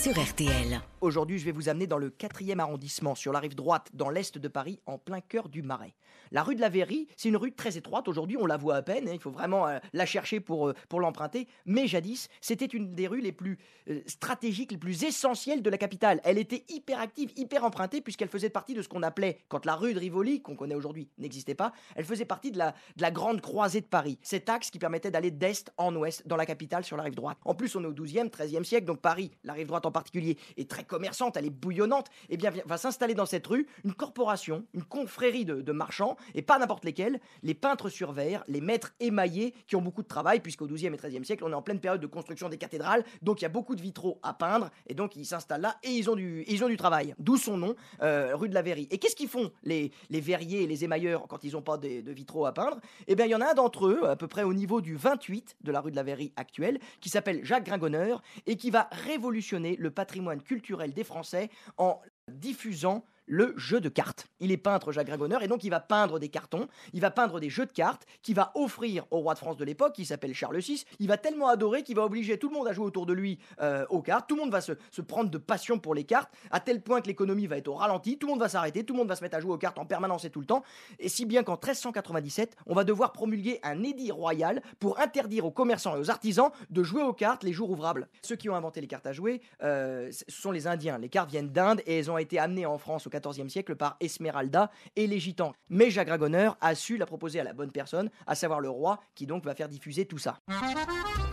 sur RTL. Aujourd'hui, je vais vous amener dans le 4e arrondissement, sur la rive droite, dans l'est de Paris, en plein cœur du Marais. La rue de la Verrie, c'est une rue très étroite. Aujourd'hui, on la voit à peine. hein, il faut vraiment euh, la chercher pour, euh, pour l'emprunter. Mais jadis, c'était une des rues les plus euh, stratégiques, les plus essentielles de la capitale. Elle était hyper active, hyper empruntée, puisqu'elle faisait partie de ce qu'on appelait, quand la rue de Rivoli, qu'on connaît aujourd'hui, n'existait pas, elle faisait partie de la, de la grande croisée de Paris. Cet axe qui permettait d'aller d'est en ouest dans la capitale sur la rive droite. En plus, on est au 12e, 13e siècle, donc Paris, la rive droite en particulier, est très commerçante, elle est bouillonnante. Et bien, va s'installer dans cette rue une corporation, une confrérie de, marchands, et pas n'importe lesquels, les peintres sur verre, les maîtres émaillés, qui ont beaucoup de travail, puisqu'au 12e et 13e siècle, on est en pleine période de construction des cathédrales, donc il y a beaucoup de vitraux à peindre, et donc ils s'installent là, et ils ont du, ils ont du travail. D'où son nom, euh, rue de la Verrie. Et qu'est-ce qu'ils font, les, les verriers et les émailleurs, quand ils n'ont pas de, de vitraux à peindre? Eh bien, il y en a un d'entre eux, à peu près au niveau du 28 de la rue de la Verrie actuelle, qui s'appelle Jacques Gringonneur, et qui va révolutionner le patrimoine culturel des Français en diffusant le jeu de cartes. Il est peintre Jacques Gringonneur et donc il va peindre des cartons, il va peindre des jeux de cartes qu'il va offrir au roi de France de l'époque qui s'appelle Charles VI. Il va tellement adorer qu'il va obliger tout le monde à jouer autour de lui euh, aux cartes. Tout le monde va se, se prendre de passion pour les cartes à tel point que l'économie va être au ralenti, tout le monde va s'arrêter, tout le monde va se mettre à jouer aux cartes en permanence et tout le temps. Et si bien qu'en 1397, on va devoir promulguer un édit royal pour interdire aux commerçants et aux artisans de jouer aux cartes les jours ouvrables. Ceux qui ont inventé les cartes à jouer, euh, ce sont les Indiens. Les cartes viennent d'Inde et elles ont été amenées en France au XIVe siècle par Esmeralda et les Gitans. Mais Jacques Gringonneur a su la proposer à la bonne personne, à savoir le roi, qui donc va faire diffuser tout ça.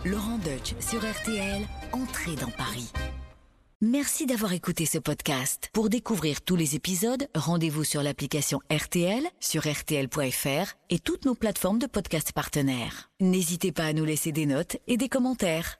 Laurent Deutsch sur RTL, entrez dans Paris. Merci d'avoir écouté ce podcast. Pour découvrir tous les épisodes, rendez-vous sur l'application RTL, sur rtl.fr et toutes nos plateformes de podcast partenaires. N'hésitez pas à nous laisser des notes et des commentaires.